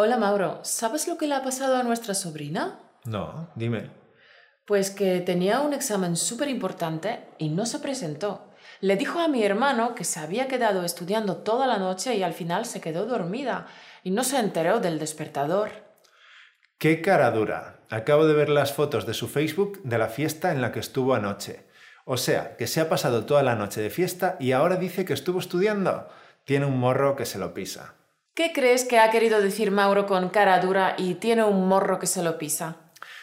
Hola Mauro, ¿sabes lo que le ha pasado a nuestra sobrina? No, dime. Pues que tenía un examen súper importante y no se presentó. Le dijo a mi hermano que se había quedado estudiando toda la noche y al final se quedó dormida y no se enteró del despertador. ¡Qué cara dura! Acabo de ver las fotos de su Facebook de la fiesta en la que estuvo anoche. O sea, que se ha pasado toda la noche de fiesta y ahora dice que estuvo estudiando. Tiene un morro que se lo pisa. ¿Qué crees que ha querido decir Mauro con cara dura y tiene un morro que se lo pisa?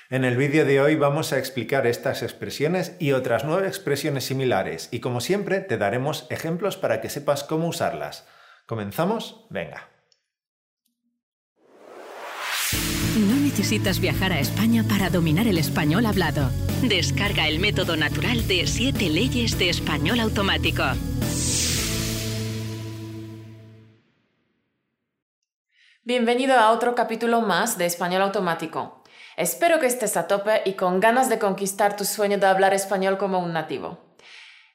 En el vídeo de hoy vamos a explicar estas expresiones y otras nueve expresiones similares y como siempre te daremos ejemplos para que sepas cómo usarlas. ¿Comenzamos? Venga. No necesitas viajar a España para dominar el español hablado. Descarga el método natural de 7 leyes de español automático. Bienvenido a otro capítulo más de Español Automático. Espero que estés a tope y con ganas de conquistar tu sueño de hablar español como un nativo.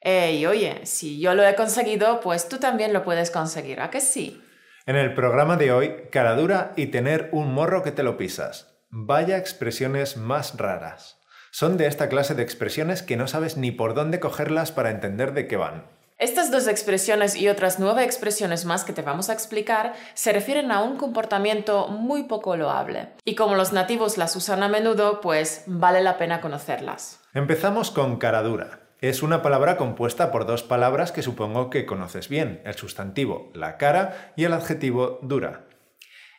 Y oye, si yo lo he conseguido, pues tú también lo puedes conseguir, ¿a que sí? En el programa de hoy, cara dura y tener un morro que te lo pisas. Vaya expresiones más raras. Son de esta clase de expresiones que no sabes ni por dónde cogerlas para entender de qué van. Estas dos expresiones y otras nueve expresiones más que te vamos a explicar se refieren a un comportamiento muy poco loable. Y como los nativos las usan a menudo, pues vale la pena conocerlas. Empezamos con cara dura. Es una palabra compuesta por dos palabras que supongo que conoces bien, el sustantivo la cara y el adjetivo dura.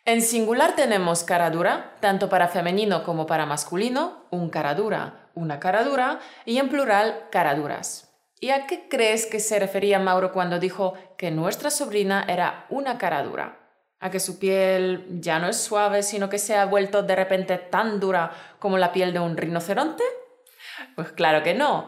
En singular tenemos cara dura, tanto para femenino como para masculino, un cara dura, una cara dura, y en plural caraduras. ¿Y a qué crees que se refería Mauro cuando dijo que nuestra sobrina era una cara dura? ¿A que su piel ya no es suave, sino que se ha vuelto de repente tan dura como la piel de un rinoceronte? Pues claro que no.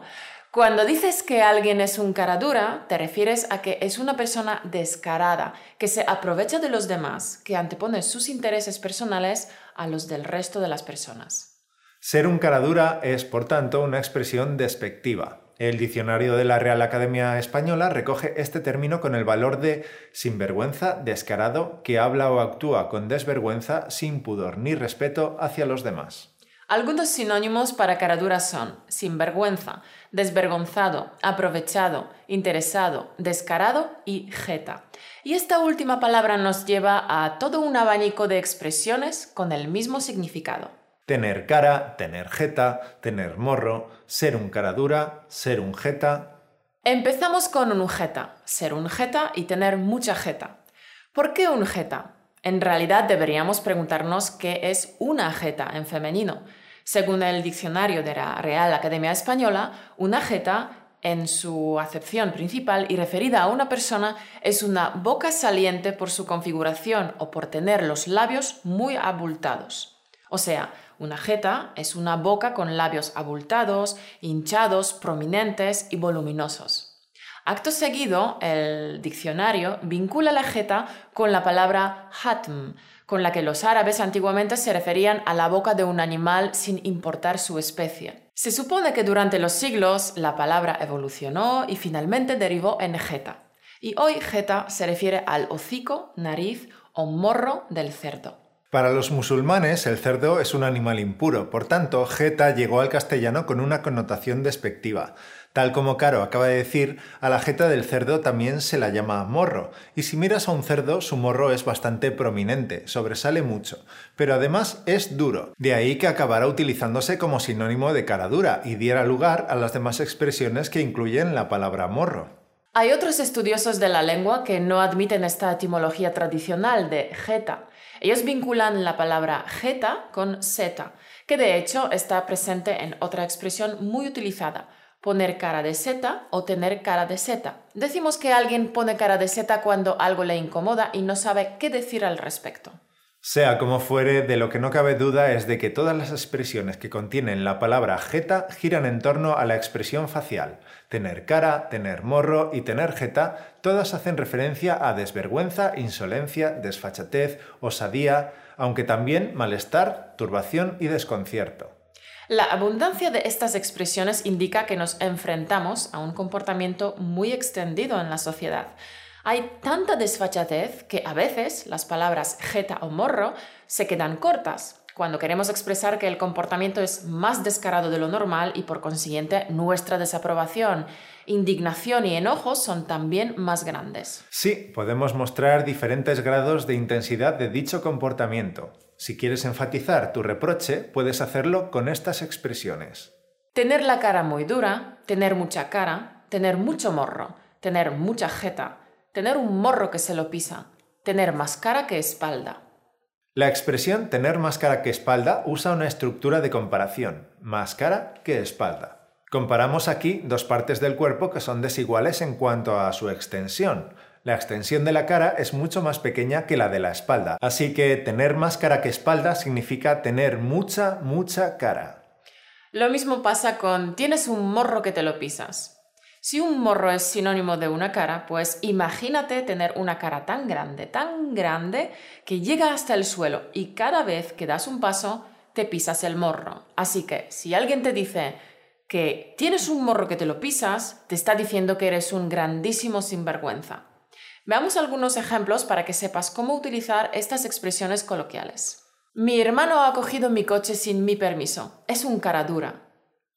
Cuando dices que alguien es un cara dura, te refieres a que es una persona descarada, que se aprovecha de los demás, que antepone sus intereses personales a los del resto de las personas. Ser un cara dura es, por tanto, una expresión despectiva, el diccionario de la Real Academia Española recoge este término con el valor de sinvergüenza, descarado, que habla o actúa con desvergüenza, sin pudor ni respeto hacia los demás. Algunos sinónimos para caradura son sinvergüenza, desvergonzado, aprovechado, interesado, descarado y jeta. Y esta última palabra nos lleva a todo un abanico de expresiones con el mismo significado. Tener cara, tener jeta, tener morro, ser un cara dura, ser un jeta. Empezamos con un jeta, ser un jeta y tener mucha jeta. ¿Por qué un jeta? En realidad deberíamos preguntarnos qué es una jeta en femenino. Según el diccionario de la Real Academia Española, una jeta en su acepción principal y referida a una persona es una boca saliente por su configuración o por tener los labios muy abultados. O sea, una jeta es una boca con labios abultados, hinchados, prominentes y voluminosos. Acto seguido, el diccionario vincula la jeta con la palabra hatm, con la que los árabes antiguamente se referían a la boca de un animal sin importar su especie. Se supone que durante los siglos la palabra evolucionó y finalmente derivó en jeta. Y hoy jeta se refiere al hocico, nariz o morro del cerdo. Para los musulmanes, el cerdo es un animal impuro, por tanto, jeta llegó al castellano con una connotación despectiva. Tal como Caro acaba de decir, a la jeta del cerdo también se la llama morro, y si miras a un cerdo, su morro es bastante prominente, sobresale mucho, pero además es duro, de ahí que acabara utilizándose como sinónimo de cara dura y diera lugar a las demás expresiones que incluyen la palabra morro. Hay otros estudiosos de la lengua que no admiten esta etimología tradicional de jeta, ellos vinculan la palabra jeta con seta, que de hecho está presente en otra expresión muy utilizada, poner cara de seta o tener cara de seta. Decimos que alguien pone cara de seta cuando algo le incomoda y no sabe qué decir al respecto. Sea como fuere, de lo que no cabe duda es de que todas las expresiones que contienen la palabra jeta giran en torno a la expresión facial. Tener cara, tener morro y tener jeta, todas hacen referencia a desvergüenza, insolencia, desfachatez, osadía, aunque también malestar, turbación y desconcierto. La abundancia de estas expresiones indica que nos enfrentamos a un comportamiento muy extendido en la sociedad Hay tanta desfachatez que a veces las palabras jeta o morro se quedan cortas cuando queremos expresar que el comportamiento es más descarado de lo normal y por consiguiente nuestra desaprobación, indignación y enojo son también más grandes. Sí, podemos mostrar diferentes grados de intensidad de dicho comportamiento. Si quieres enfatizar tu reproche, puedes hacerlo con estas expresiones. Tener la cara muy dura, tener mucha cara, tener mucho morro, tener mucha jeta, tener un morro que se lo pisa, tener más cara que espalda. La expresión tener más cara que espalda usa una estructura de comparación, más cara que espalda. Comparamos aquí dos partes del cuerpo que son desiguales en cuanto a su extensión. La extensión de la cara es mucho más pequeña que la de la espalda, así que tener más cara que espalda significa tener mucha, mucha cara. Lo mismo pasa con tienes un morro que te lo pisas. Si un morro es sinónimo de una cara, pues imagínate tener una cara tan grande, tan grande, que llega hasta el suelo y cada vez que das un paso te pisas el morro. Así que si alguien te dice que tienes un morro que te lo pisas, te está diciendo que eres un grandísimo sinvergüenza. Veamos algunos ejemplos para que sepas cómo utilizar estas expresiones coloquiales. Mi hermano ha cogido mi coche sin mi permiso. Es un cara dura.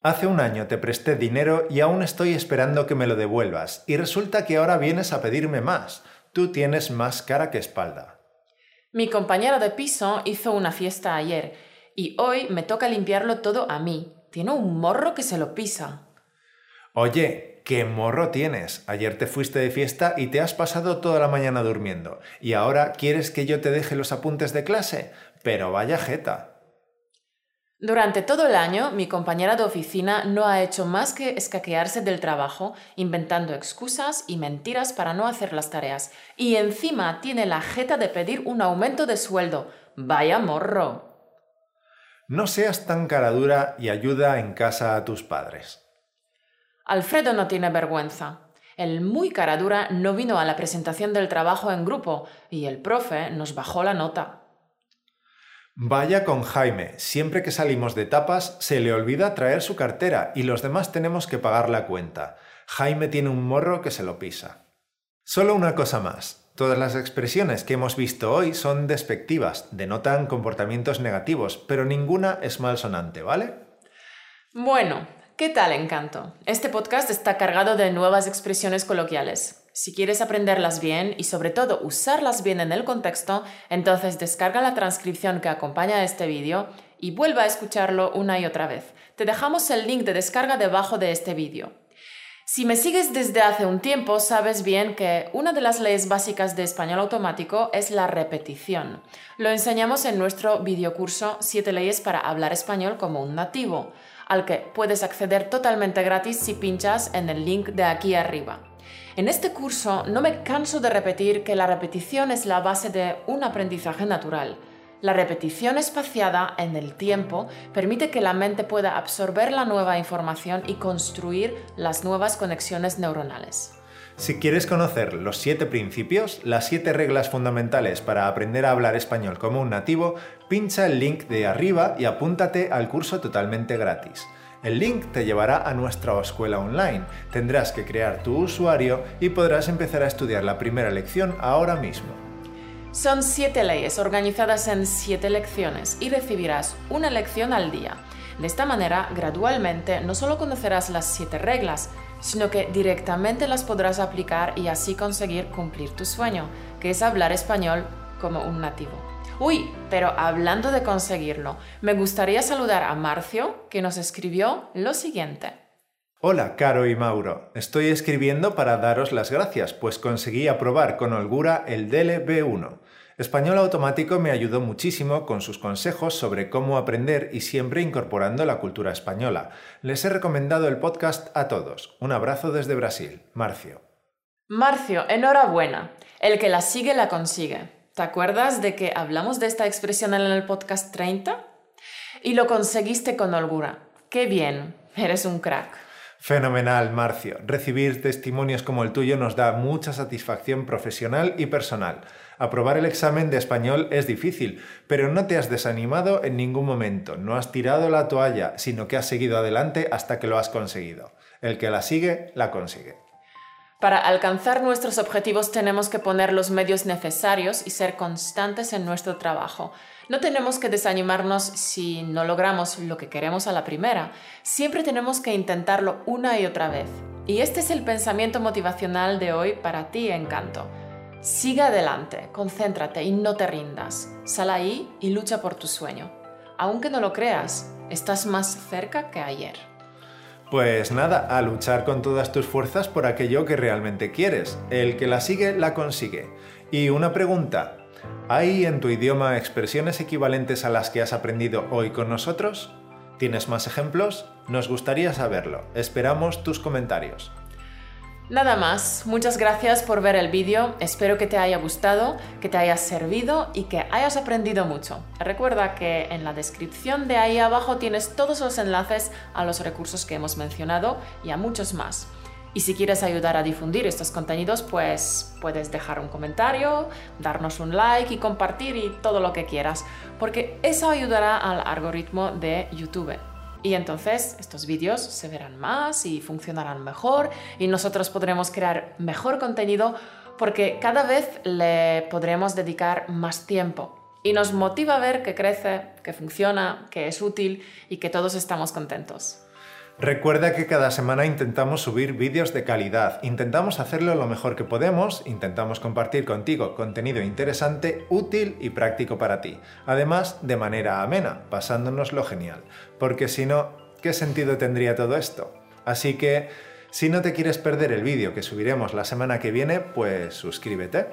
Hace un año te presté dinero y aún estoy esperando que me lo devuelvas, y resulta que ahora vienes a pedirme más. Tú tienes más cara que espalda. Mi compañero de piso hizo una fiesta ayer, y hoy me toca limpiarlo todo a mí. Tiene un morro que se lo pisa. Oye, ¿qué morro tienes? Ayer te fuiste de fiesta y te has pasado toda la mañana durmiendo, y ahora quieres que yo te deje los apuntes de clase. Pero vaya jeta. Durante todo el año, mi compañera de oficina no ha hecho más que escaquearse del trabajo, inventando excusas y mentiras para no hacer las tareas. Y encima tiene la jeta de pedir un aumento de sueldo. ¡Vaya morro! No seas tan caradura y ayuda en casa a tus padres. Alfredo no tiene vergüenza. El muy caradura no vino a la presentación del trabajo en grupo y el profe nos bajó la nota. Vaya con Jaime, siempre que salimos de tapas se le olvida traer su cartera y los demás tenemos que pagar la cuenta. Jaime tiene un morro que se lo pisa. Solo una cosa más. Todas las expresiones que hemos visto hoy son despectivas, denotan comportamientos negativos, pero ninguna es malsonante, ¿vale? Bueno, ¿qué tal encanto? Este podcast está cargado de nuevas expresiones coloquiales. Si quieres aprenderlas bien y sobre todo usarlas bien en el contexto, entonces descarga la transcripción que acompaña a este vídeo y vuelva a escucharlo una y otra vez. Te dejamos el link de descarga debajo de este vídeo. Si me sigues desde hace un tiempo, sabes bien que una de las leyes básicas de español automático es la repetición. Lo enseñamos en nuestro videocurso 7 leyes para hablar español como un nativo, al que puedes acceder totalmente gratis si pinchas en el link de aquí arriba. En este curso no me canso de repetir que la repetición es la base de un aprendizaje natural. La repetición espaciada en el tiempo permite que la mente pueda absorber la nueva información y construir las nuevas conexiones neuronales. Si quieres conocer los siete principios, las siete reglas fundamentales para aprender a hablar español como un nativo, pincha el link de arriba y apúntate al curso totalmente gratis. El link te llevará a nuestra escuela online. Tendrás que crear tu usuario y podrás empezar a estudiar la primera lección ahora mismo. Son siete leyes organizadas en siete lecciones y recibirás una lección al día. De esta manera, gradualmente, no solo conocerás las siete reglas, sino que directamente las podrás aplicar y así conseguir cumplir tu sueño, que es hablar español como un nativo. Uy, pero hablando de conseguirlo, me gustaría saludar a Marcio, que nos escribió lo siguiente. Hola, Caro y Mauro. Estoy escribiendo para daros las gracias, pues conseguí aprobar con holgura el DLB1. Español Automático me ayudó muchísimo con sus consejos sobre cómo aprender y siempre incorporando la cultura española. Les he recomendado el podcast a todos. Un abrazo desde Brasil. Marcio. Marcio, enhorabuena. El que la sigue la consigue. ¿Te acuerdas de que hablamos de esta expresión en el podcast 30? Y lo conseguiste con holgura. ¡Qué bien! Eres un crack. Fenomenal, Marcio. Recibir testimonios como el tuyo nos da mucha satisfacción profesional y personal. Aprobar el examen de español es difícil, pero no te has desanimado en ningún momento, no has tirado la toalla, sino que has seguido adelante hasta que lo has conseguido. El que la sigue, la consigue. Para alcanzar nuestros objetivos tenemos que poner los medios necesarios y ser constantes en nuestro trabajo. No tenemos que desanimarnos si no logramos lo que queremos a la primera. Siempre tenemos que intentarlo una y otra vez. Y este es el pensamiento motivacional de hoy para ti, Encanto. Sigue adelante, concéntrate y no te rindas. Sal ahí y lucha por tu sueño. Aunque no lo creas, estás más cerca que ayer. Pues nada, a luchar con todas tus fuerzas por aquello que realmente quieres. El que la sigue, la consigue. Y una pregunta, ¿hay en tu idioma expresiones equivalentes a las que has aprendido hoy con nosotros? ¿Tienes más ejemplos? Nos gustaría saberlo. Esperamos tus comentarios. Nada más, muchas gracias por ver el vídeo, espero que te haya gustado, que te haya servido y que hayas aprendido mucho. Recuerda que en la descripción de ahí abajo tienes todos los enlaces a los recursos que hemos mencionado y a muchos más. Y si quieres ayudar a difundir estos contenidos, pues puedes dejar un comentario, darnos un like y compartir y todo lo que quieras, porque eso ayudará al algoritmo de YouTube. Y entonces estos vídeos se verán más y funcionarán mejor y nosotros podremos crear mejor contenido porque cada vez le podremos dedicar más tiempo. Y nos motiva a ver que crece, que funciona, que es útil y que todos estamos contentos. Recuerda que cada semana intentamos subir vídeos de calidad, intentamos hacerlo lo mejor que podemos, intentamos compartir contigo contenido interesante, útil y práctico para ti, además de manera amena, pasándonos lo genial, porque si no, ¿qué sentido tendría todo esto? Así que, si no te quieres perder el vídeo que subiremos la semana que viene, pues suscríbete.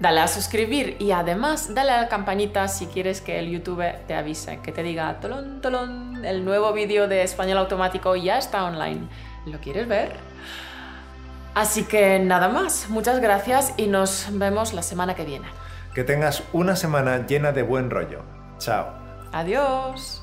Dale a suscribir y además dale a la campanita si quieres que el YouTube te avise, que te diga tolón, tolón, el nuevo vídeo de español automático ya está online. ¿Lo quieres ver? Así que nada más, muchas gracias y nos vemos la semana que viene. Que tengas una semana llena de buen rollo. Chao. Adiós.